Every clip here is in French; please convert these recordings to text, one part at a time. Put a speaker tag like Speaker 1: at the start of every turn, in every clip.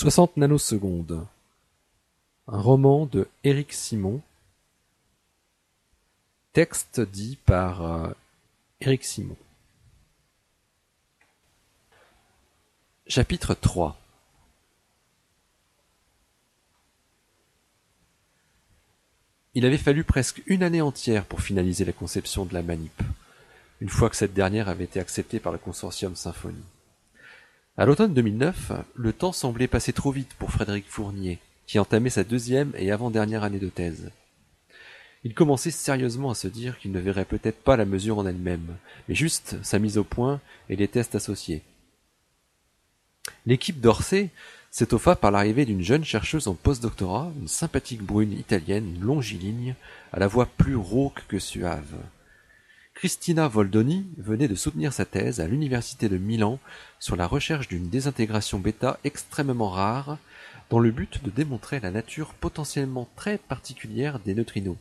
Speaker 1: Soixante nanosecondes. Un roman de Éric Simon. Texte dit par euh, Éric Simon. Chapitre 3 Il avait fallu presque une année entière pour finaliser la conception de la manip, une fois que cette dernière avait été acceptée par le consortium Symphonie. À l'automne 2009, le temps semblait passer trop vite pour Frédéric Fournier, qui entamait sa deuxième et avant-dernière année de thèse. Il commençait sérieusement à se dire qu'il ne verrait peut-être pas la mesure en elle-même, mais juste sa mise au point et les tests associés. L'équipe d'Orsay s'étoffa par l'arrivée d'une jeune chercheuse en post-doctorat, une sympathique brune italienne longiligne, à la voix plus rauque que suave. Christina Voldoni venait de soutenir sa thèse à l'université de Milan sur la recherche d'une désintégration bêta extrêmement rare dans le but de démontrer la nature potentiellement très particulière des neutrinos,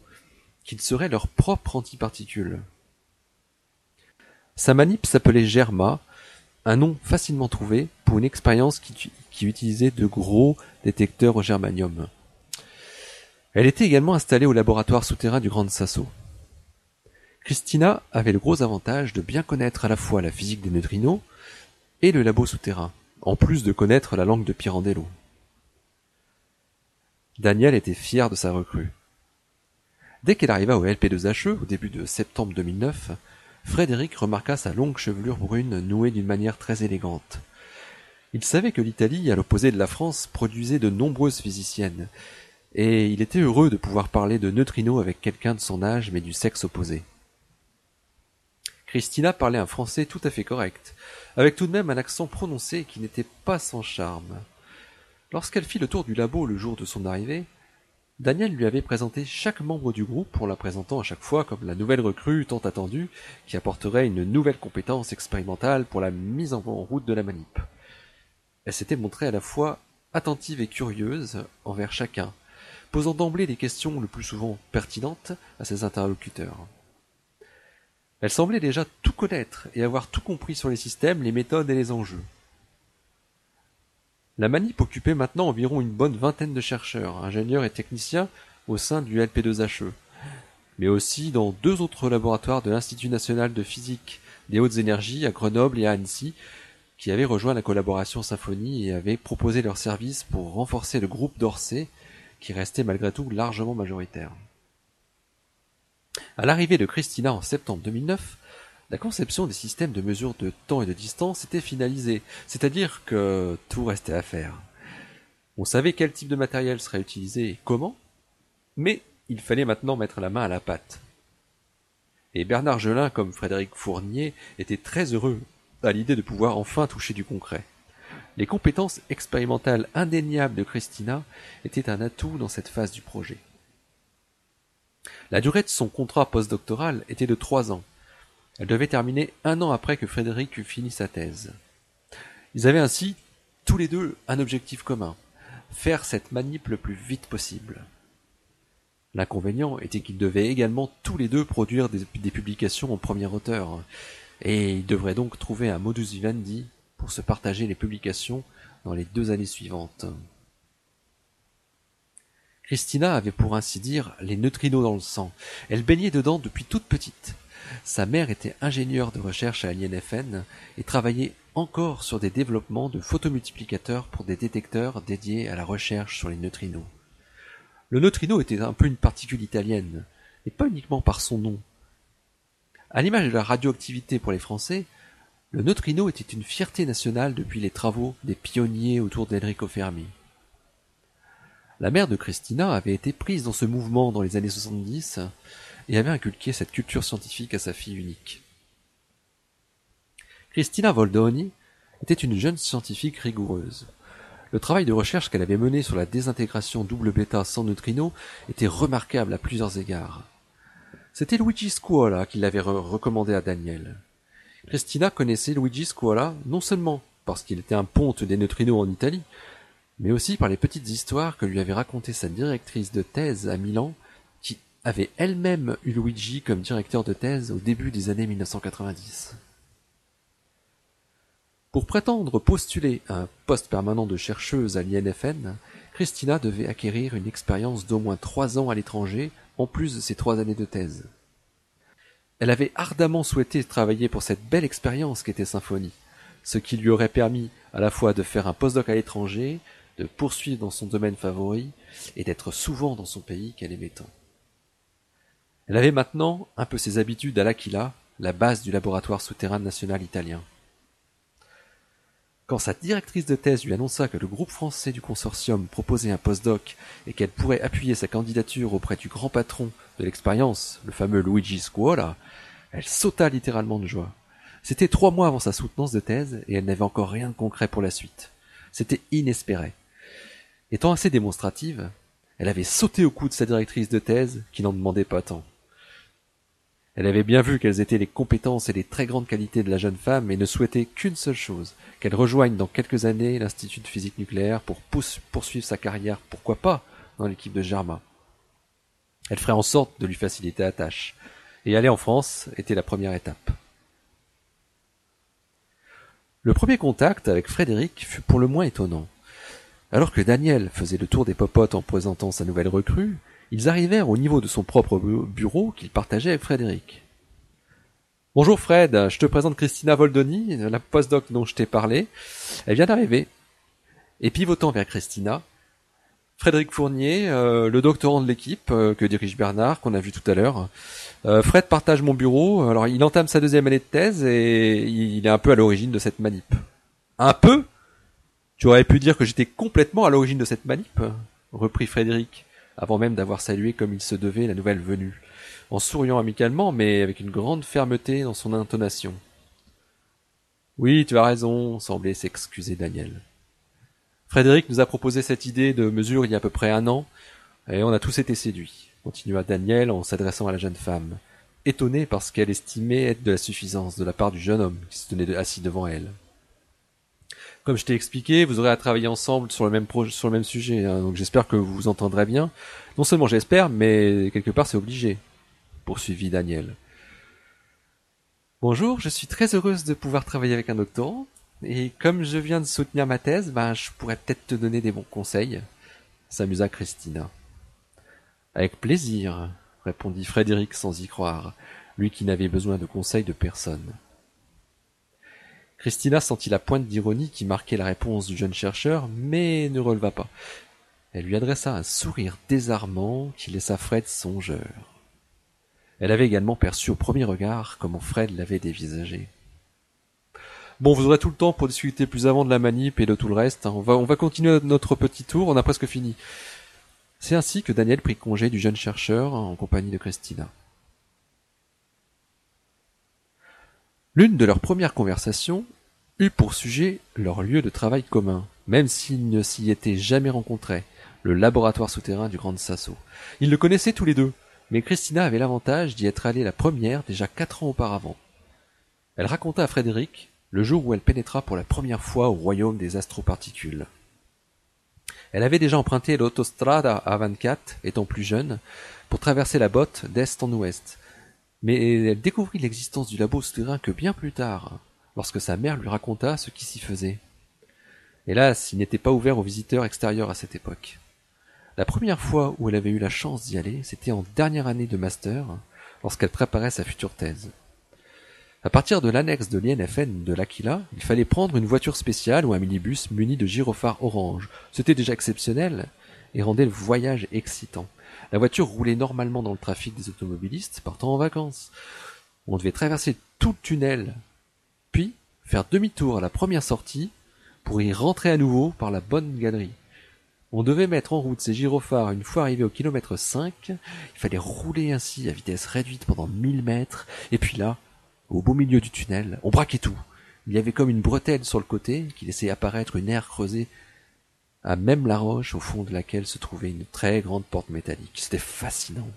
Speaker 1: qu'ils seraient leur propre antiparticule. Sa manip s'appelait Germa, un nom facilement trouvé pour une expérience qui, qui utilisait de gros détecteurs au germanium. Elle était également installée au laboratoire souterrain du Grand Sasso. Christina avait le gros avantage de bien connaître à la fois la physique des neutrinos et le labo souterrain, en plus de connaître la langue de Pirandello. Daniel était fier de sa recrue. Dès qu'elle arriva au LP2HE, au début de septembre 2009, Frédéric remarqua sa longue chevelure brune nouée d'une manière très élégante. Il savait que l'Italie, à l'opposé de la France, produisait de nombreuses physiciennes, et il était heureux de pouvoir parler de neutrinos avec quelqu'un de son âge mais du sexe opposé. Christina parlait un français tout à fait correct, avec tout de même un accent prononcé qui n'était pas sans charme. Lorsqu'elle fit le tour du labo le jour de son arrivée, Daniel lui avait présenté chaque membre du groupe en la présentant à chaque fois comme la nouvelle recrue tant attendue qui apporterait une nouvelle compétence expérimentale pour la mise en route de la manip. Elle s'était montrée à la fois attentive et curieuse envers chacun, posant d'emblée les questions le plus souvent pertinentes à ses interlocuteurs. Elle semblait déjà tout connaître et avoir tout compris sur les systèmes, les méthodes et les enjeux. La manip occupait maintenant environ une bonne vingtaine de chercheurs, ingénieurs et techniciens au sein du LP2HE, mais aussi dans deux autres laboratoires de l'Institut national de physique des hautes énergies à Grenoble et à Annecy, qui avaient rejoint la collaboration Symphonie et avaient proposé leurs services pour renforcer le groupe d'Orsay, qui restait malgré tout largement majoritaire. À l'arrivée de Christina en septembre 2009, la conception des systèmes de mesure de temps et de distance était finalisée, c'est-à-dire que tout restait à faire. On savait quel type de matériel serait utilisé et comment, mais il fallait maintenant mettre la main à la pâte. Et Bernard Gelin, comme Frédéric Fournier, était très heureux à l'idée de pouvoir enfin toucher du concret. Les compétences expérimentales indéniables de Christina étaient un atout dans cette phase du projet. La durée de son contrat postdoctoral était de trois ans. Elle devait terminer un an après que Frédéric eut fini sa thèse. Ils avaient ainsi, tous les deux, un objectif commun, faire cette manip le plus vite possible. L'inconvénient était qu'ils devaient également tous les deux produire des, des, publications en premier auteur, et ils devraient donc trouver un modus vivendi pour se partager les publications dans les deux années suivantes. Christina avait pour ainsi dire les neutrinos dans le sang. Elle baignait dedans depuis toute petite. Sa mère était ingénieure de recherche à l'INFN et travaillait encore sur des développements de photomultiplicateurs pour des détecteurs dédiés à la recherche sur les neutrinos. Le neutrino était un peu une particule italienne, et pas uniquement par son nom. À l'image de la radioactivité pour les Français, le neutrino était une fierté nationale depuis les travaux des pionniers autour d'Enrico Fermi. La mère de Christina avait été prise dans ce mouvement dans les années 70 et avait inculqué cette culture scientifique à sa fille unique. Christina Voldoni était une jeune scientifique rigoureuse. Le travail de recherche qu'elle avait mené sur la désintégration double bêta sans neutrino était remarquable à plusieurs égards. C'était Luigi Scuola qui l'avait recommandé à Daniel. Christina connaissait Luigi Scuola non seulement parce qu'il était un ponte des neutrinos en Italie, mais aussi par les petites histoires que lui avait racontées sa directrice de thèse à Milan, qui avait elle-même eu Luigi comme directeur de thèse au début des années 1990. Pour prétendre postuler à un poste permanent de chercheuse à l'INFN, Christina devait acquérir une expérience d'au moins trois ans à l'étranger, en plus de ses trois années de thèse. Elle avait ardemment souhaité travailler pour cette belle expérience qu'était Symphonie, ce qui lui aurait permis à la fois de faire un postdoc à l'étranger, de poursuivre dans son domaine favori, et d'être souvent dans son pays qu'elle aimait tant. Elle avait maintenant un peu ses habitudes à l'Aquila, la base du laboratoire souterrain national italien. Quand sa directrice de thèse lui annonça que le groupe français du consortium proposait un postdoc et qu'elle pourrait appuyer sa candidature auprès du grand patron de l'expérience, le fameux Luigi Scuola, elle sauta littéralement de joie. C'était trois mois avant sa soutenance de thèse et elle n'avait encore rien de concret pour la suite. C'était inespéré. Étant assez démonstrative, elle avait sauté au cou de sa directrice de thèse qui n'en demandait pas tant. Elle avait bien vu quelles étaient les compétences et les très grandes qualités de la jeune femme et ne souhaitait qu'une seule chose, qu'elle rejoigne dans quelques années l'Institut de physique nucléaire pour poursuivre sa carrière, pourquoi pas, dans l'équipe de Germa. Elle ferait en sorte de lui faciliter la tâche. Et aller en France était la première étape. Le premier contact avec Frédéric fut pour le moins étonnant. Alors que Daniel faisait le tour des popotes en présentant sa nouvelle recrue, ils arrivèrent au niveau de son propre bureau qu'il partageait avec Frédéric. Bonjour Fred, je te présente Christina Voldoni, la postdoc dont je t'ai parlé. Elle vient d'arriver. Et pivotant vers Christina, Frédéric Fournier, euh, le doctorant de l'équipe euh, que dirige Bernard, qu'on a vu tout à l'heure. Euh, Fred partage mon bureau. Alors il entame sa deuxième année de thèse et il est un peu à l'origine de cette manip. Un peu? Tu aurais pu dire que j'étais complètement à l'origine de cette manip reprit Frédéric avant même d'avoir salué comme il se devait la nouvelle venue, en souriant amicalement, mais avec une grande fermeté dans son intonation. Oui, tu as raison, semblait s'excuser Daniel. Frédéric nous a proposé cette idée de mesure il y a à peu près un an, et on a tous été séduits, continua Daniel en s'adressant à la jeune femme, étonné parce qu'elle estimait être de la suffisance de la part du jeune homme qui se tenait assis devant elle. Comme je t'ai expliqué, vous aurez à travailler ensemble sur le même sujet. Hein, donc j'espère que vous vous entendrez bien. Non seulement j'espère, mais quelque part c'est obligé. Poursuivit Daniel. Bonjour, je suis très heureuse de pouvoir travailler avec un doctorant. Et comme je viens de soutenir ma thèse, ben je pourrais peut-être te donner des bons conseils. S'amusa Christina. Avec plaisir, répondit Frédéric sans y croire, lui qui n'avait besoin de conseils de personne. Christina sentit la pointe d'ironie qui marquait la réponse du jeune chercheur, mais ne releva pas. Elle lui adressa un sourire désarmant qui laissa Fred songeur. Elle avait également perçu au premier regard comment Fred l'avait dévisagé. Bon, vous aurez tout le temps pour discuter plus avant de la manip et de tout le reste. On va, on va continuer notre petit tour, on a presque fini. C'est ainsi que Daniel prit congé du jeune chercheur en compagnie de Christina. L'une de leurs premières conversations eut pour sujet leur lieu de travail commun, même s'ils ne s'y étaient jamais rencontrés, le laboratoire souterrain du Grand Sasso. Ils le connaissaient tous les deux, mais Christina avait l'avantage d'y être allée la première déjà quatre ans auparavant. Elle raconta à Frédéric le jour où elle pénétra pour la première fois au royaume des astroparticules. Elle avait déjà emprunté l'autostrada A24, étant plus jeune, pour traverser la botte d'est en ouest, mais elle découvrit l'existence du labo souterrain que bien plus tard, lorsque sa mère lui raconta ce qui s'y faisait. Hélas, il n'était pas ouvert aux visiteurs extérieurs à cette époque. La première fois où elle avait eu la chance d'y aller, c'était en dernière année de master, lorsqu'elle préparait sa future thèse. À partir de l'annexe de l'INFN de l'Aquila, il fallait prendre une voiture spéciale ou un minibus muni de gyrophares orange. C'était déjà exceptionnel et rendait le voyage excitant. La voiture roulait normalement dans le trafic des automobilistes partant en vacances. On devait traverser tout le tunnel, puis faire demi-tour à la première sortie pour y rentrer à nouveau par la bonne galerie. On devait mettre en route ces gyrophares une fois arrivé au kilomètre 5. Il fallait rouler ainsi à vitesse réduite pendant 1000 mètres. Et puis là, au beau milieu du tunnel, on braquait tout. Il y avait comme une bretelle sur le côté qui laissait apparaître une aire creusée à même la roche au fond de laquelle se trouvait une très grande porte métallique. C'était fascinant.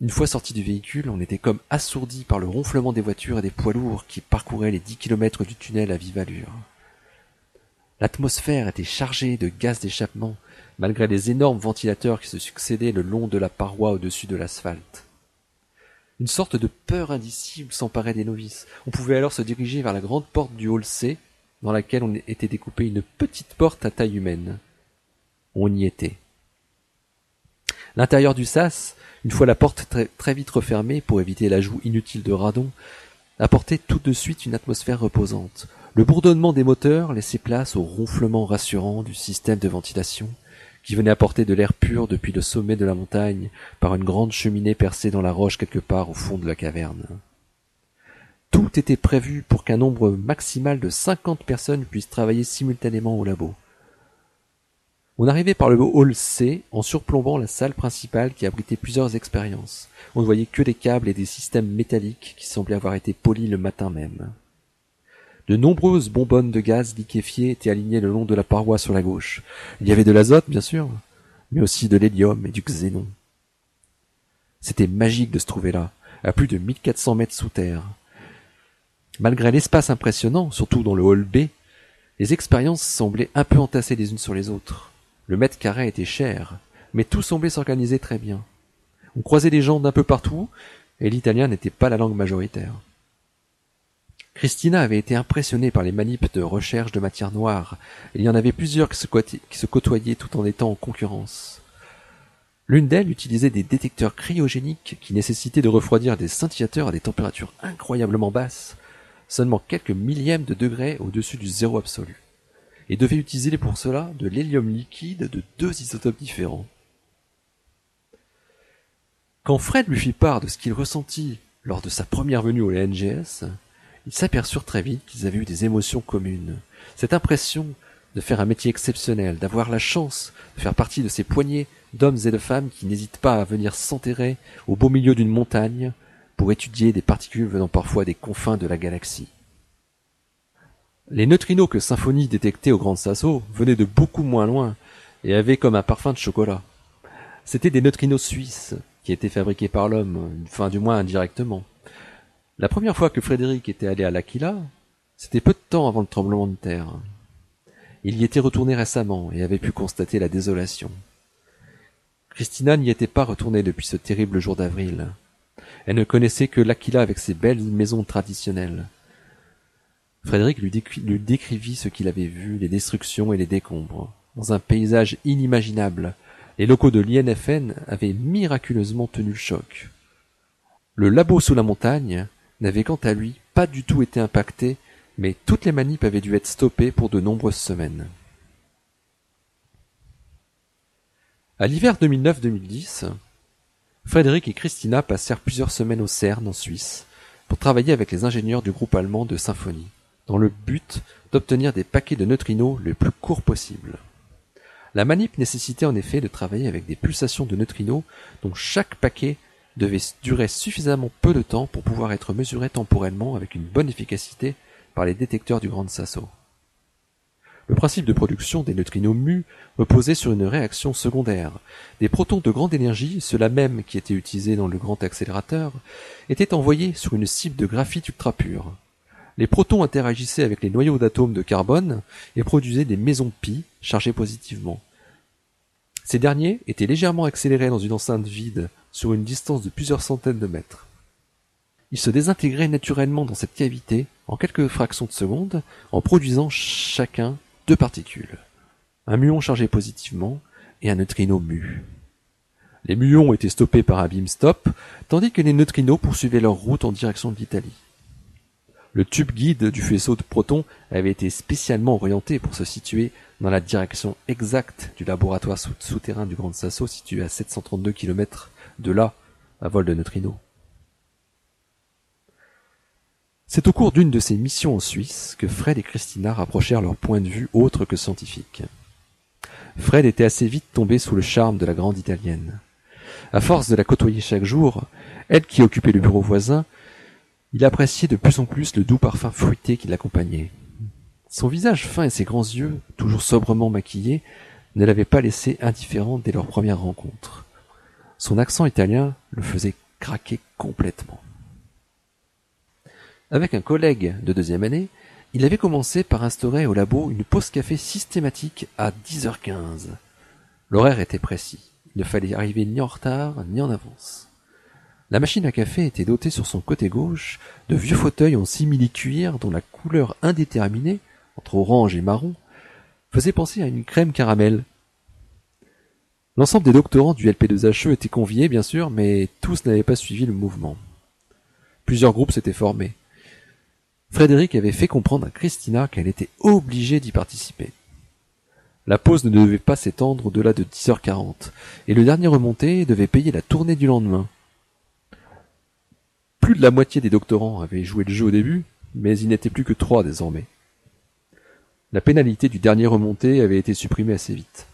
Speaker 1: Une fois sorti du véhicule, on était comme assourdi par le ronflement des voitures et des poids lourds qui parcouraient les dix kilomètres du tunnel à vive allure. L'atmosphère était chargée de gaz d'échappement, malgré les énormes ventilateurs qui se succédaient le long de la paroi au-dessus de l'asphalte. Une sorte de peur indicible s'emparait des novices. On pouvait alors se diriger vers la grande porte du hall C, dans laquelle on était découpée une petite porte à taille humaine. On y était. L'intérieur du sas, une fois la porte très, vite refermée pour éviter l'ajout inutile de radon, apportait tout de suite une atmosphère reposante. Le bourdonnement des moteurs laissait place au ronflement rassurant du système de ventilation, qui venait apporter de l'air pur depuis le sommet de la montagne par une grande cheminée percée dans la roche quelque part au fond de la caverne. Tout était prévu pour qu'un nombre maximal de cinquante personnes puissent travailler simultanément au labo. On arrivait par le hall C en surplombant la salle principale qui abritait plusieurs expériences. On ne voyait que des câbles et des systèmes métalliques qui semblaient avoir été polis le matin même. De nombreuses bonbonnes de gaz liquéfiées étaient alignées le long de la paroi sur la gauche. Il y avait de l'azote, bien sûr, mais aussi de l'hélium et du xénon. C'était magique de se trouver là, à plus de 1400 mètres sous terre. Malgré l'espace impressionnant, surtout dans le hall B, les expériences semblaient un peu entassées les unes sur les autres. Le mètre carré était cher, mais tout semblait s'organiser très bien. On croisait des gens d'un peu partout, et l'italien n'était pas la langue majoritaire. Christina avait été impressionnée par les manips de recherche de matière noire. Il y en avait plusieurs qui se, côtoyaient tout en étant en concurrence. L'une d'elles utilisait des détecteurs cryogéniques qui nécessitaient de refroidir des scintillateurs à des températures incroyablement basses, seulement quelques millièmes de degrés au-dessus du zéro absolu, et devait utiliser pour cela de l'hélium liquide de deux isotopes différents. Quand Fred lui fit part de ce qu'il ressentit lors de sa première venue au NGS, ils s'aperçurent très vite qu'ils avaient eu des émotions communes. Cette impression de faire un métier exceptionnel, d'avoir la chance de faire partie de ces poignées d'hommes et de femmes qui n'hésitent pas à venir s'enterrer au beau milieu d'une montagne pour étudier des particules venant parfois des confins de la galaxie. Les neutrinos que Symphonie détectait au Grand Sasso venaient de beaucoup moins loin et avaient comme un parfum de chocolat. C'étaient des neutrinos suisses qui étaient fabriqués par l'homme, enfin du moins indirectement. La première fois que Frédéric était allé à l'Aquila, c'était peu de temps avant le tremblement de terre. Il y était retourné récemment et avait pu constater la désolation. Christina n'y était pas retournée depuis ce terrible jour d'avril. Elle ne connaissait que l'Aquila avec ses belles maisons traditionnelles. Frédéric lui, décrivit ce qu'il avait vu, les destructions et les décombres. Dans un paysage inimaginable, les locaux de l'INFN avaient miraculeusement tenu le choc. Le labo sous la montagne n'avait quant à lui pas du tout été impacté, mais toutes les manips avaient dû être stoppées pour de nombreuses semaines. À l'hiver 2009-2010, Frédéric et Christina passèrent plusieurs semaines au CERN en Suisse pour travailler avec les ingénieurs du groupe allemand de Symphonie, dans le but d'obtenir des paquets de neutrinos le plus courts possible. La manip nécessitait en effet de travailler avec des pulsations de neutrinos dont chaque paquet devait durer suffisamment peu de temps pour pouvoir être mesuré temporellement avec une bonne efficacité par les détecteurs du Grand Sasso. Le principe de production des neutrinos mu reposait sur une réaction secondaire. Des protons de grande énergie, ceux-là même qui étaient utilisés dans le grand accélérateur, étaient envoyés sur une cible de graphite ultra pur. Les protons interagissaient avec les noyaux d'atomes de carbone et produisaient des mésons pi chargés positivement. Ces derniers étaient légèrement accélérés dans une enceinte vide sur une distance de plusieurs centaines de mètres. Ils se désintégraient naturellement dans cette cavité en quelques fractions de secondes en produisant chacun deux particules. Un muon chargé positivement et un neutrino mu. Les muons étaient stoppés par un beam stop, tandis que les neutrinos poursuivaient leur route en direction de l'Italie. Le tube guide du faisceau de protons avait été spécialement orienté pour se situer dans la direction exacte du laboratoire souterrain du Grand Sasso situé à 732 km de là à vol de neutrinos. C'est au cours d'une de ces missions en Suisse que Fred et Christina rapprochèrent leur point de vue autre que scientifique. Fred était assez vite tombé sous le charme de la grande italienne. À force de la côtoyer chaque jour, elle qui occupait le bureau voisin, il appréciait de plus en plus le doux parfum fruité qui l'accompagnait. Son visage fin et ses grands yeux, toujours sobrement maquillés, ne l'avaient pas laissé indifférent dès leur première rencontre. Son accent italien le faisait craquer complètement. Avec un collègue de deuxième année, il avait commencé par instaurer au labo une pause café systématique à 10h15. L'horaire était précis. Il ne fallait arriver ni en retard ni en avance. La machine à café était dotée sur son côté gauche de vieux fauteuils en simili-cuir dont la couleur indéterminée, entre orange et marron, faisait penser à une crème caramel. L'ensemble des doctorants du LP2HE étaient conviés, bien sûr, mais tous n'avaient pas suivi le mouvement. Plusieurs groupes s'étaient formés. Frédéric avait fait comprendre à Christina qu'elle était obligée d'y participer. La pause ne devait pas s'étendre au-delà de 10h40, et le dernier remonté devait payer la tournée du lendemain. Plus de la moitié des doctorants avaient joué le jeu au début, mais il n'était plus que trois désormais. La pénalité du dernier remonté avait été supprimée assez vite.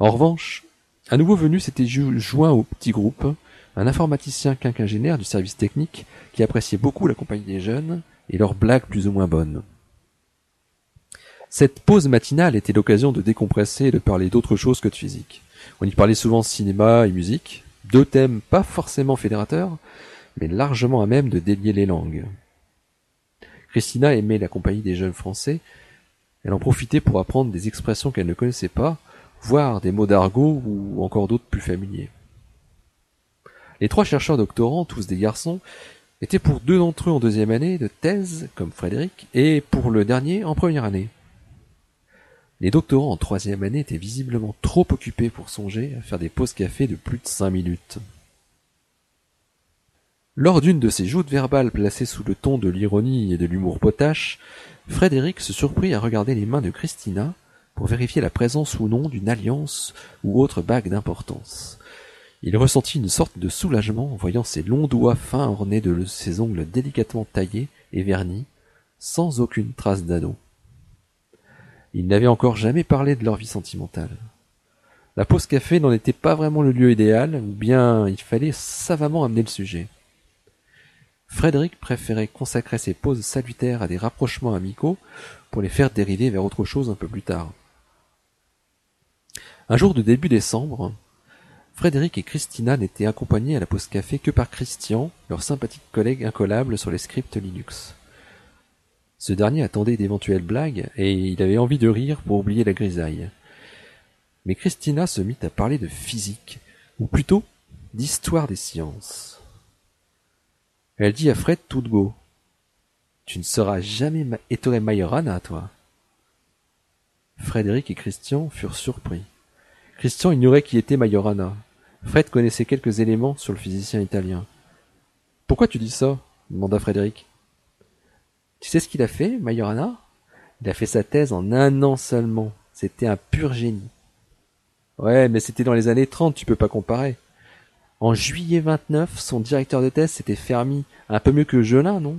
Speaker 1: En revanche, un nouveau venu s'était joint au petit groupe, un informaticien quinquagénaire du service technique qui appréciait beaucoup la compagnie des jeunes et leurs blagues plus ou moins bonnes. Cette pause matinale était l'occasion de décompresser et de parler d'autre chose que de physique. On y parlait souvent cinéma et musique, deux thèmes pas forcément fédérateurs, mais largement à même de délier les langues. Christina aimait la compagnie des jeunes français, elle en profitait pour apprendre des expressions qu'elle ne connaissait pas, voire des mots d'argot ou encore d'autres plus familiers. Les trois chercheurs doctorants, tous des garçons, étaient pour deux d'entre eux en deuxième année de thèse, comme Frédéric, et pour le dernier en première année. Les doctorants en troisième année étaient visiblement trop occupés pour songer à faire des pauses café de plus de cinq minutes. Lors d'une de ces joutes verbales placées sous le ton de l'ironie et de l'humour potache, Frédéric se surprit à regarder les mains de Christina pour vérifier la présence ou non d'une alliance ou autre bague d'importance. Il ressentit une sorte de soulagement en voyant ses longs doigts fins ornés de ses ongles délicatement taillés et vernis, sans aucune trace d'anneau. Ils n'avaient encore jamais parlé de leur vie sentimentale. La pause café n'en était pas vraiment le lieu idéal, ou bien il fallait savamment amener le sujet. Frédéric préférait consacrer ses pauses salutaires à des rapprochements amicaux pour les faire dériver vers autre chose un peu plus tard. Un jour de début décembre, Frédéric et Christina n'étaient accompagnés à la pause café que par Christian, leur sympathique collègue incollable sur les scripts Linux. Ce dernier attendait d'éventuelles blagues et il avait envie de rire pour oublier la grisaille. Mais Christina se mit à parler de physique, ou plutôt d'histoire des sciences. Elle dit à Fred tout de go. Tu ne seras jamais Ettore Majorana, toi. Frédéric et Christian furent surpris. Christian ignorait qui était Majorana. Fred connaissait quelques éléments sur le physicien italien. Pourquoi tu dis ça? demanda Frédéric. Tu sais ce qu'il a fait, Majorana? Il a fait sa thèse en un an seulement. C'était un pur génie. Ouais, mais c'était dans les années trente, tu peux pas comparer. En juillet 29, son directeur de thèse s'était fermi. Un peu mieux que Jolin, non?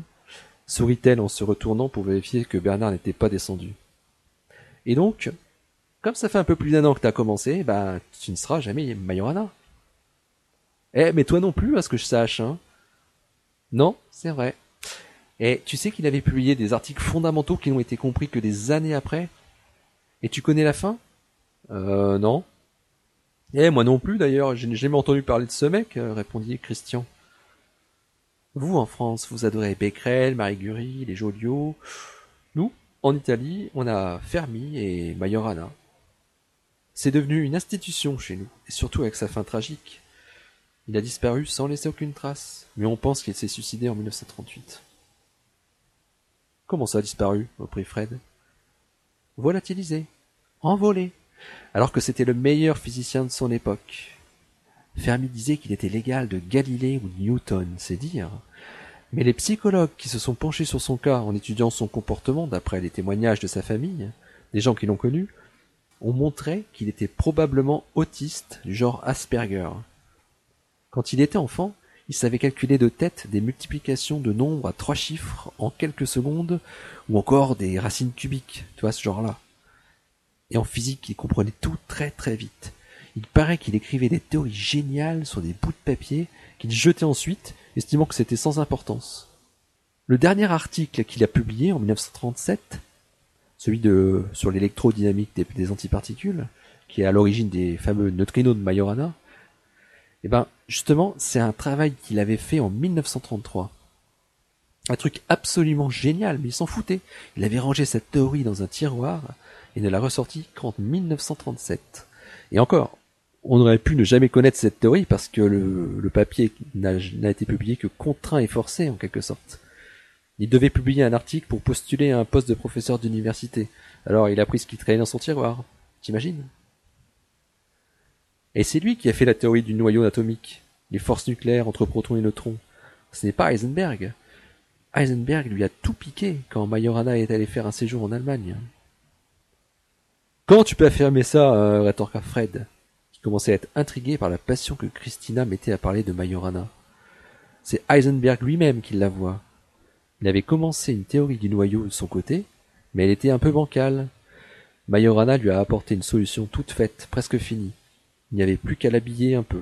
Speaker 1: Sourit-elle en se retournant pour vérifier que Bernard n'était pas descendu. Et donc, comme ça fait un peu plus d'un an que t'as commencé, bah, tu ne seras jamais Majorana. Eh, mais toi non plus, à ce que je sache, hein. Non, c'est vrai. Et tu sais qu'il avait publié des articles fondamentaux qui n'ont été compris que des années après? Et tu connais la fin? Euh, non. Eh, moi non plus d'ailleurs, je n'ai jamais entendu parler de ce mec, euh, répondit Christian. Vous, en France, vous adorez Becquerel, Marie Curie, les Joliot. Nous, en Italie, on a Fermi et Majorana. C'est devenu une institution chez nous, et surtout avec sa fin tragique. Il a disparu sans laisser aucune trace, mais on pense qu'il s'est suicidé en 1938. Comment ça a disparu reprit Fred? Volatilisé. Envolé alors que c'était le meilleur physicien de son époque. Fermi disait qu'il était l'égal de Galilée ou Newton, c'est dire. Mais les psychologues qui se sont penchés sur son cas en étudiant son comportement d'après les témoignages de sa famille, des gens qui l'ont connu, ont montré qu'il était probablement autiste du genre Asperger. Quand il était enfant, il savait calculer de tête des multiplications de nombres à trois chiffres en quelques secondes, ou encore des racines cubiques, tu vois, ce genre-là et en physique il comprenait tout très très vite. Il paraît qu'il écrivait des théories géniales sur des bouts de papier qu'il jetait ensuite, estimant que c'était sans importance. Le dernier article qu'il a publié en 1937, celui de sur l'électrodynamique des, antiparticules, qui est à l'origine des fameux neutrinos de Majorana, eh ben justement c'est un travail qu'il avait fait en 1933. Un truc absolument génial, mais il s'en foutait. Il avait rangé cette théorie dans un tiroir et ne l'a ressorti qu'en 1937. Et encore, On aurait pu ne jamais connaître cette théorie parce que le, papier n'a été publié que contraint et forcé en quelque sorte. Il devait publier un article pour postuler à un poste de professeur d'université. Alors il a pris ce qui traînait dans son tiroir. T'imagines? Et c'est lui qui a fait la théorie du noyau atomique, les forces nucléaires entre protons et neutrons. Ce n'est pas Heisenberg. Heisenberg lui a tout piqué quand Majorana est allé faire un séjour en Allemagne. Comment tu peux affirmer ça euh, rétorqua Fred, qui commençait à être intrigué par la passion que Christina mettait à parler de Majorana. C'est Heisenberg lui-même qui la voit. Il avait commencé une théorie du noyau de son côté, mais elle était un peu bancale. Majorana lui a apporté une solution toute faite, presque finie. Il n'y avait plus qu'à l'habiller un peu.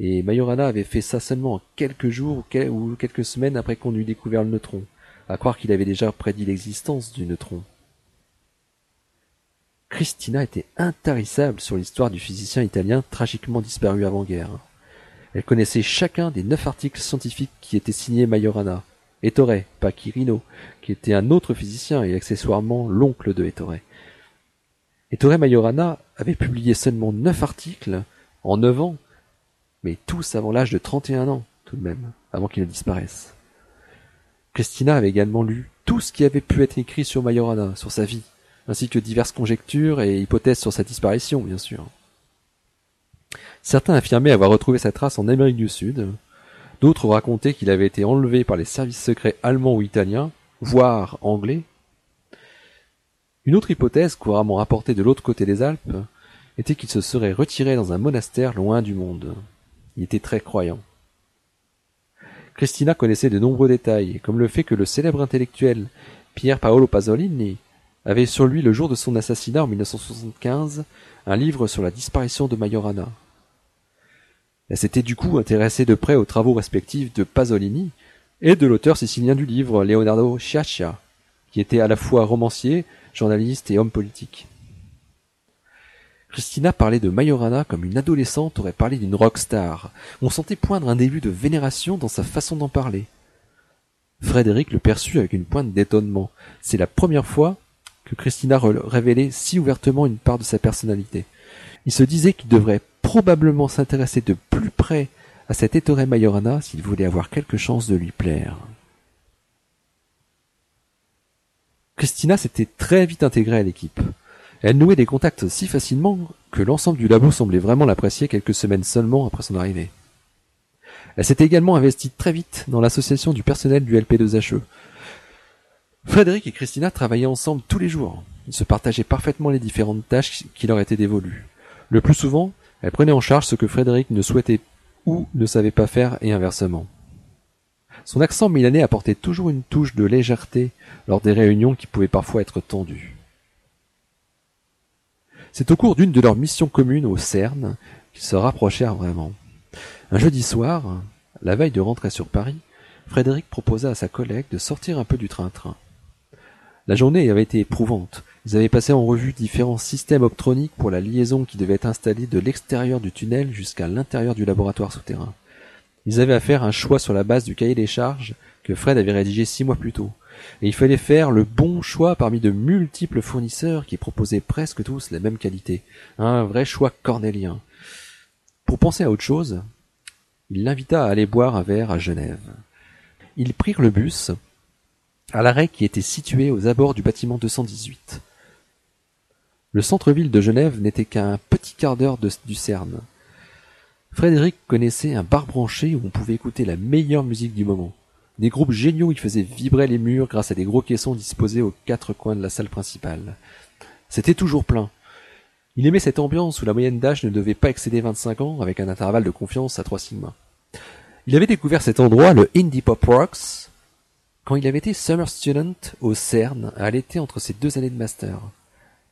Speaker 1: Et Majorana avait fait ça seulement en quelques jours ou quelques semaines après qu'on eut découvert le neutron, à croire qu'il avait déjà prédit l'existence du neutron. Christina était intarissable sur l'histoire du physicien italien tragiquement disparu avant-guerre. Elle connaissait chacun des neuf articles scientifiques qui étaient signés Majorana, Ettore, pas Quirino, qui était un autre physicien et accessoirement l'oncle de Ettore. Ettore Majorana avait publié seulement neuf articles en neuf ans, mais tous avant l'âge de trente et un ans, tout de même, avant qu'il ne disparaisse. Christina avait également lu tout ce qui avait pu être écrit sur Majorana, sur sa vie, ainsi que diverses conjectures et hypothèses sur sa disparition, bien sûr. Certains affirmaient avoir retrouvé sa trace en Amérique du Sud, D'autres racontaient qu'il avait été enlevé par les services secrets allemands ou italiens, voire anglais. Une autre hypothèse, couramment rapportée de l'autre côté des Alpes, était qu'il se serait retiré dans un monastère loin du monde. Il était très croyant. Christina connaissait de nombreux détails, comme le fait que le célèbre intellectuel Pier Paolo Pasolini avait sur lui le jour de son assassinat en 1975 un livre sur la disparition de Majorana. Elle s'était du coup intéressée de près aux travaux respectifs de Pasolini et de l'auteur sicilien du livre, Leonardo Sciascia, qui était à la fois romancier, journaliste et homme politique. Christina parlait de Majorana comme une adolescente aurait parlé d'une rockstar. On sentait poindre un début de vénération dans sa façon d'en parler. Frédéric le perçut avec une pointe d'étonnement. C'est la première fois que Christina révélait si ouvertement une part de sa personnalité. Il se disait qu'il devrait probablement s'intéresser de plus près à cet Ettore Majorana s'il voulait avoir quelque chance de lui plaire. Christina s'était très vite intégrée à l'équipe. Elle nouait des contacts si facilement que l'ensemble du labo semblait vraiment l'apprécier quelques semaines seulement après son arrivée. Elle s'était également investie très vite dans l'association du personnel du LP2HE. Frédéric et Christina travaillaient ensemble tous les jours. Ils se partageaient parfaitement les différentes tâches qui leur étaient dévolues. Le plus souvent, elle prenait en charge ce que Frédéric ne souhaitait ou ne savait pas faire et inversement. Son accent milanais apportait toujours une touche de légèreté lors des réunions qui pouvaient parfois être tendues. C'est au cours d'une de leurs missions communes au CERN qu'ils se rapprochèrent vraiment. Un jeudi soir, la veille de rentrer sur Paris, Frédéric proposa à sa collègue de sortir un peu du train-train. La journée avait été éprouvante, ils avaient passé en revue différents systèmes optroniques pour la liaison qui devait être installée de l'extérieur du tunnel jusqu'à l'intérieur du laboratoire souterrain. Ils avaient à faire un choix sur la base du cahier des charges que Fred avait rédigé six mois plus tôt. Et il fallait faire le bon choix parmi de multiples fournisseurs qui proposaient presque tous la même qualité. Un vrai choix cornélien. Pour penser à autre chose, il l'invita à aller boire un verre à Genève. Ils prirent le bus à l'arrêt qui était situé aux abords du bâtiment 218. Le centre-ville de Genève n'était qu'à un petit quart d'heure du Cern. Frédéric connaissait un bar branché où on pouvait écouter la meilleure musique du moment. Des groupes géniaux y faisaient vibrer les murs grâce à des gros caissons disposés aux quatre coins de la salle principale. C'était toujours plein. Il aimait cette ambiance où la moyenne d'âge ne devait pas excéder 25 ans avec un intervalle de confiance à trois sigma. Il avait découvert cet endroit, le Indie Pop Rocks, quand il avait été summer student au CERN à l'été entre ses deux années de master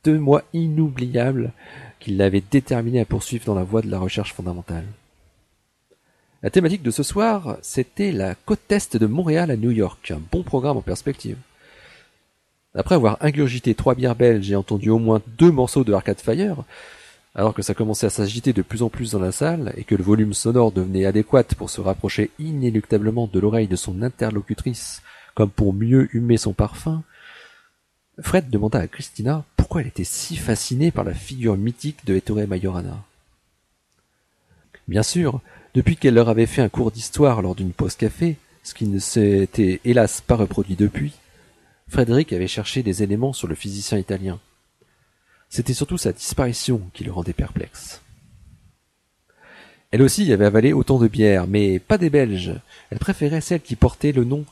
Speaker 1: deux mois inoubliables qui l'avaient déterminé à poursuivre dans la voie de la recherche fondamentale. La thématique de ce soir, c'était la côte est de Montréal à New York, un bon programme en perspective. Après avoir ingurgité trois bières belges et entendu au moins deux morceaux de Arcade Fire, alors que ça commençait à s'agiter de plus en plus dans la salle et que le volume sonore devenait adéquat pour se rapprocher inéluctablement de l'oreille de son interlocutrice, comme pour mieux humer son parfum, Fred demanda à Christina pourquoi elle était si fascinée par la figure mythique de Ettore Majorana. Bien sûr, depuis qu'elle leur avait fait un cours d'histoire lors d'une pause café, ce qui ne s'était hélas pas reproduit depuis, Frédéric avait cherché des éléments sur le physicien italien. C'était surtout sa disparition qui le rendait perplexe. Elle aussi avait avalé autant de bières, mais pas des Belges. Elle préférait celles qui portaient le nom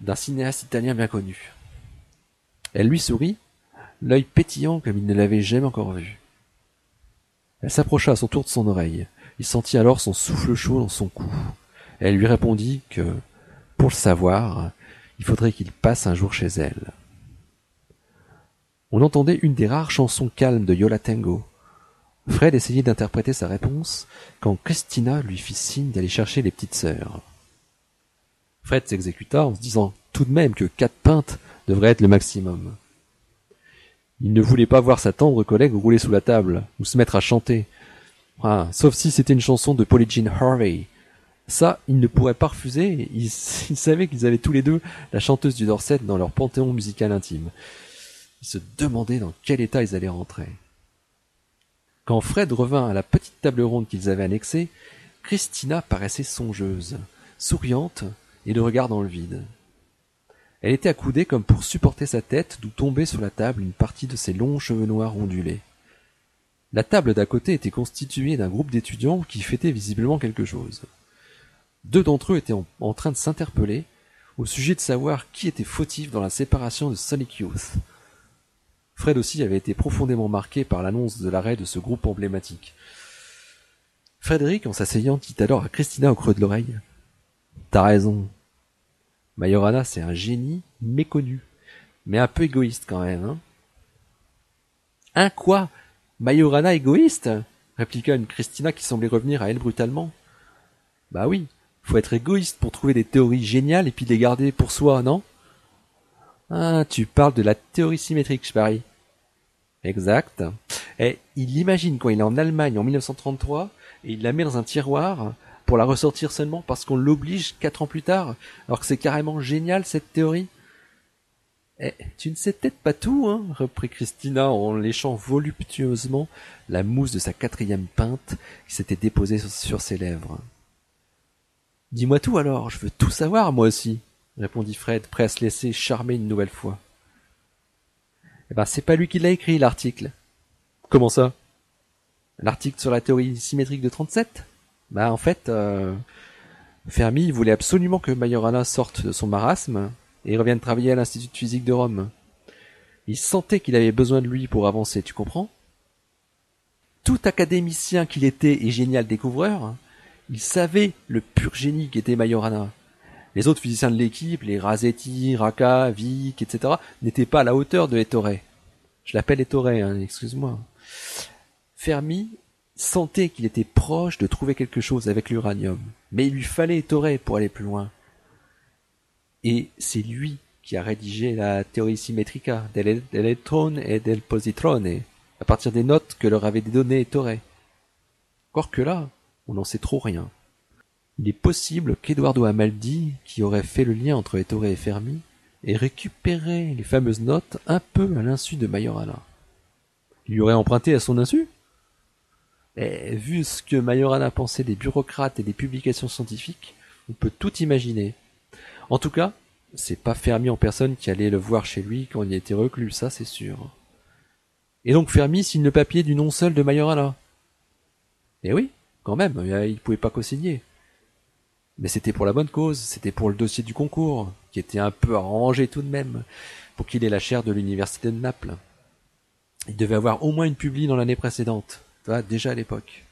Speaker 1: d'un cinéaste italien bien connu. Elle lui sourit, l'œil pétillant comme il ne l'avait jamais encore vu. Elle s'approcha à son tour de son oreille. Il sentit alors son souffle chaud dans son cou. Elle lui répondit que, pour le savoir, il faudrait qu'il passe un jour chez elle. On entendait une des rares chansons calmes de Yola Tango. Fred essayait d'interpréter sa réponse quand Christina lui fit signe d'aller chercher les petites sœurs. Fred s'exécuta en se disant tout de même que quatre pintes devrait être le maximum. Il ne voulait pas voir sa tendre collègue rouler sous la table ou se mettre à chanter. Ah, sauf si c'était une chanson de Polly Harvey. Ça, il ne pourrait pas refuser. Il, il savait qu'ils avaient tous les deux la chanteuse du Dorset dans leur panthéon musical intime. Il se demandait dans quel état ils allaient rentrer. Quand Fred revint à la petite table ronde qu'ils avaient annexée, Christina paraissait songeuse, souriante et le regard dans le vide. Elle était accoudée comme pour supporter sa tête, d'où tombait sur la table une partie de ses longs cheveux noirs ondulés. La table d'à côté était constituée d'un groupe d'étudiants qui fêtaient visiblement quelque chose. Deux d'entre eux étaient en, en train de s'interpeller au sujet de savoir qui était fautif dans la séparation de Sonic Youth. Fred aussi avait été profondément marqué par l'annonce de l'arrêt de ce groupe emblématique. Frédéric, en s'asseyant, dit alors à Christina au creux de l'oreille. T'as raison. Majorana, c'est un génie méconnu, mais un peu égoïste quand même, hein. Quoi? Majorana égoïste? répliqua une Christina qui semblait revenir à elle brutalement. Bah oui, faut être égoïste pour trouver des théories géniales et puis les garder pour soi, non? Ah, tu parles de la théorie symétrique, je parie. Exact. Et il imagine quand il est en Allemagne en 1933 et il la met dans un tiroir pour la ressortir seulement parce qu'on l'oblige quatre ans plus tard, alors que c'est carrément génial cette théorie. Eh, tu ne sais peut-être pas tout, hein, reprit Christina en léchant voluptueusement la mousse de sa quatrième pinte qui s'était déposée sur ses lèvres. Dis-moi tout alors, je veux tout savoir moi aussi, répondit Fred, prêt à se laisser charmer une nouvelle fois. Eh ben, c'est pas lui qui l'a écrit, l'article. Comment ça? L'article sur la théorie symétrique de 37 Bah, en fait, euh, Fermi voulait absolument que Majorana sorte de son marasme et revienne travailler à l'Institut de physique de Rome. Il sentait qu'il avait besoin de lui pour avancer, tu comprends? Tout académicien qu'il était et génial découvreur, il savait le pur génie qu'était Majorana. Les autres physiciens de l'équipe, les Razetti, Raka, Vic, etc., n'étaient pas à la hauteur de Ettore. Je l'appelle Ettore, hein, excuse-moi. Fermi sentait qu'il était proche de trouver quelque chose avec l'uranium, mais il lui fallait Ettore pour aller plus loin. Et c'est lui qui a rédigé la théorie symétrica del elettrone et del positrone, à partir des notes que leur avait données Ettore. Encore que là, on n'en sait trop rien. Il est possible qu'Eduardo Amaldi, qui aurait fait le lien entre Ettore et Fermi, ait récupéré les fameuses notes un peu à l'insu de Majorana. Il lui aurait emprunté à son insu? Et vu ce que Majorana pensait des bureaucrates et des publications scientifiques, on peut tout imaginer. En tout cas, c'est pas Fermi en personne qui allait le voir chez lui quand il était reclus, ça c'est sûr. Et donc Fermi signe le papier du nom seul de Majorana. Eh oui, quand même, il pouvait pas co-signer. Mais c'était pour la bonne cause, c'était pour le dossier du concours, qui était un peu arrangé tout de même, pour qu'il ait la chaire de l'université de Naples. Il devait avoir au moins une publie dans l'année précédente, vois, déjà à l'époque.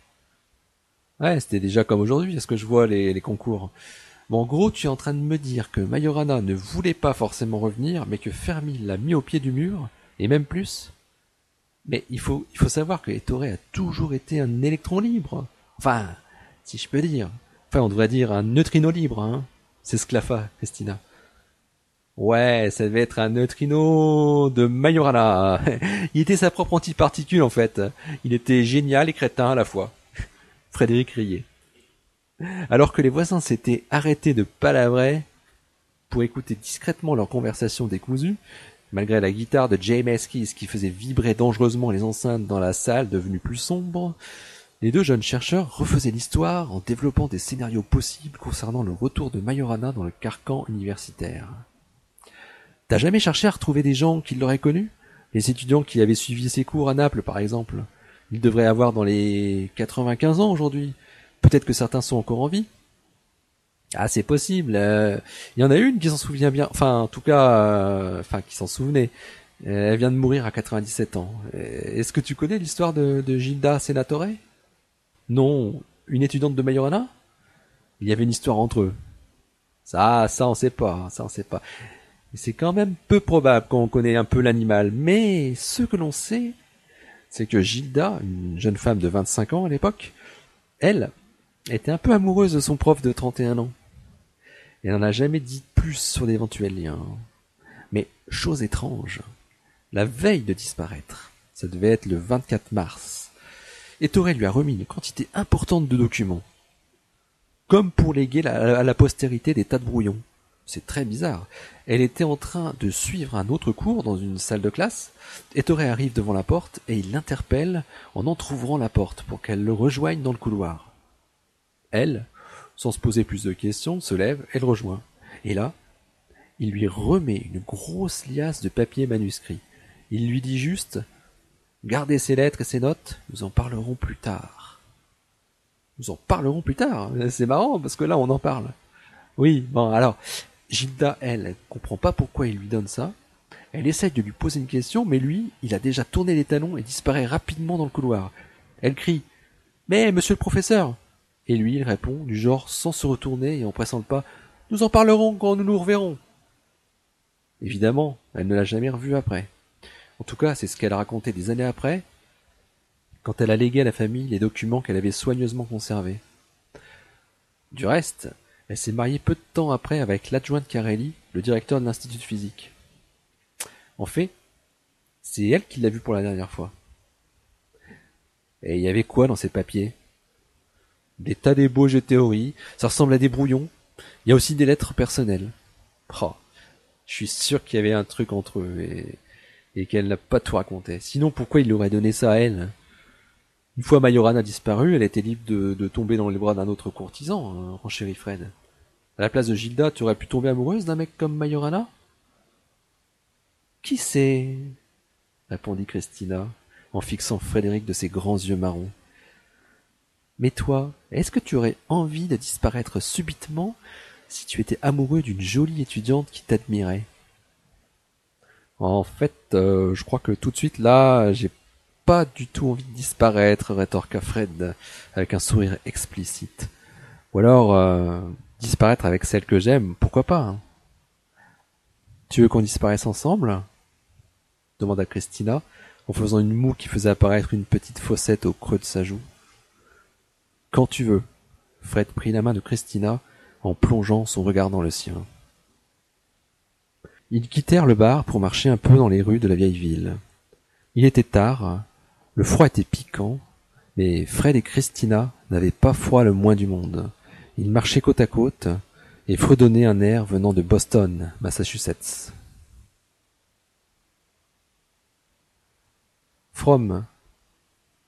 Speaker 1: Ouais, c'était déjà comme aujourd'hui, est-ce que je vois les, les concours. Bon, en gros, tu es en train de me dire que Majorana ne voulait pas forcément revenir, mais que Fermi l'a mis au pied du mur, et même plus. Mais il faut, il faut savoir que Ettore a toujours été un électron libre. Enfin, si je peux dire. Enfin, on devrait dire un neutrino libre, hein. C'est Sclafa, Christina. Ouais, ça devait être un neutrino de Majorana. Il était sa propre antiparticule, en fait. Il était génial et crétin à la fois. Frédéric riait. Alors que les voisins s'étaient arrêtés de palabrer pour écouter discrètement leur conversation décousue, malgré la guitare de James Keys qui faisait vibrer dangereusement les enceintes dans la salle devenue plus sombre, Les deux jeunes chercheurs refaisaient l'histoire en développant des scénarios possibles concernant le retour de Majorana dans le carcan universitaire. T'as jamais cherché à retrouver des gens qui l'auraient connu? Les étudiants qui avaient suivi ses cours à Naples, par exemple. Ils devraient avoir dans les 95 ans aujourd'hui. Peut-être que certains sont encore en vie. Ah, c'est possible. Euh, il y en a une qui s'en souvient bien. Enfin, en tout cas, euh, enfin, qui s'en souvenait. Elle vient de mourir à 97 ans. Est-ce que tu connais l'histoire de, de Gilda Senatore? Non, une étudiante de Majorana? Il y avait une histoire entre eux. Ça, ça on sait pas, ça on sait pas. C'est quand même peu probable qu'on connaît un peu l'animal, mais ce que l'on sait, c'est que Gilda, une jeune femme de 25 ans à l'époque, elle, était un peu amoureuse de son prof de 31 ans. Elle n'en a jamais dit plus sur d'éventuels liens. Mais, chose étrange, la veille de disparaître, ça devait être le 24 mars, Ettore lui a remis une quantité importante de documents, comme pour léguer à la postérité des tas de brouillons. C'est très bizarre. Elle était en train de suivre un autre cours dans une salle de classe. Ettore arrive devant la porte et il l'interpelle en entr'ouvrant la porte pour qu'elle le rejoigne dans le couloir. Elle, sans se poser plus de questions, se lève et le rejoint. Et là, il lui remet une grosse liasse de papier manuscrit. Il lui dit juste Gardez ces lettres et ces notes, nous en parlerons plus tard. Nous en parlerons plus tard. C'est marrant parce que là on en parle. Oui, bon alors, Gilda, elle, comprend pas pourquoi il lui donne ça. Elle essaye de lui poser une question, mais lui, il a déjà tourné les talons et disparaît rapidement dans le couloir. Elle crie Mais, monsieur le professeur Et lui, il répond, du genre sans se retourner et en pressant le pas Nous en parlerons quand nous nous reverrons. Évidemment, elle ne l'a jamais revu après. En tout cas, c'est ce qu'elle a raconté des années après, quand elle a légué à la famille les documents qu'elle avait soigneusement conservés. Du reste, elle s'est mariée peu de temps après avec l'adjoint Carelli, le directeur de l'Institut de physique. En fait, c'est elle qui l'a vu pour la dernière fois. Et il y avait quoi dans ces papiers? Des tas d'ébauches de théories, ça ressemble à des brouillons. Il y a aussi des lettres personnelles. Oh, je suis sûr qu'il y avait un truc entre eux et qu'elle n'a pas tout raconté. Sinon, pourquoi il aurait donné ça à elle? Une fois Mayoran a disparu, elle était libre de, tomber dans les bras d'un autre courtisan, hein, renchérit Fred. À la place de Gilda, tu aurais pu tomber amoureuse d'un mec comme Majorana? Qui sait répondit Christina, en fixant Frédéric de ses grands yeux marrons. Mais toi, est-ce que tu aurais envie de disparaître subitement si tu étais amoureux d'une jolie étudiante qui t'admirait? En fait, euh, je crois que tout de suite là, j'ai pas du tout envie de disparaître, rétorqua Fred avec un sourire explicite. Ou alors euh, disparaître avec celle que j'aime, pourquoi pas hein. Tu veux qu'on disparaisse ensemble? Demanda Christina en faisant une moue qui faisait apparaître une petite fossette au creux de sa joue. Quand tu veux. Fred prit la main de Christina en plongeant son regard dans le sien. Ils quittèrent le bar pour marcher un peu dans les rues de la vieille ville. Il était tard, le froid était piquant, mais Fred et Christina n'avaient pas froid le moins du monde. Ils marchaient côte à côte et fredonnaient un air venant de Boston, Massachusetts. From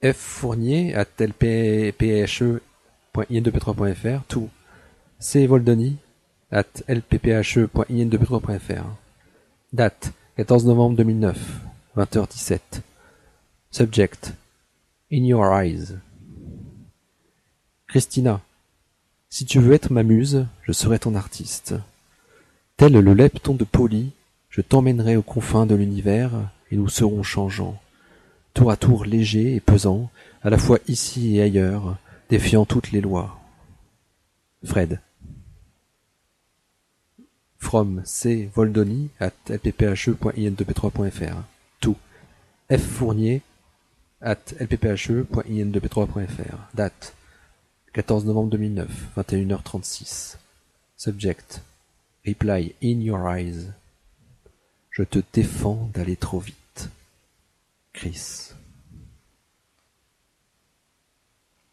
Speaker 1: F. Fournier at lphe.in2p3.fr to C. Voldoni at lpphe.in2p3.fr Date 14 novembre 2009, 20h17. Subject In Your Eyes. Christina, si tu veux être ma muse, je serai ton artiste. Tel le lepton de Poli, je t'emmènerai aux confins de l'univers et nous serons changeants, tour à tour légers et pesants, à la fois ici et ailleurs, défiant toutes les lois. Fred from C. Voldoni at lpphe.in2p3.fr to F. Fournier at lpphe.in2p3.fr Date 14 novembre 2009, 21h36 Subject. Reply in your eyes. Je te défends d'aller trop vite. Chris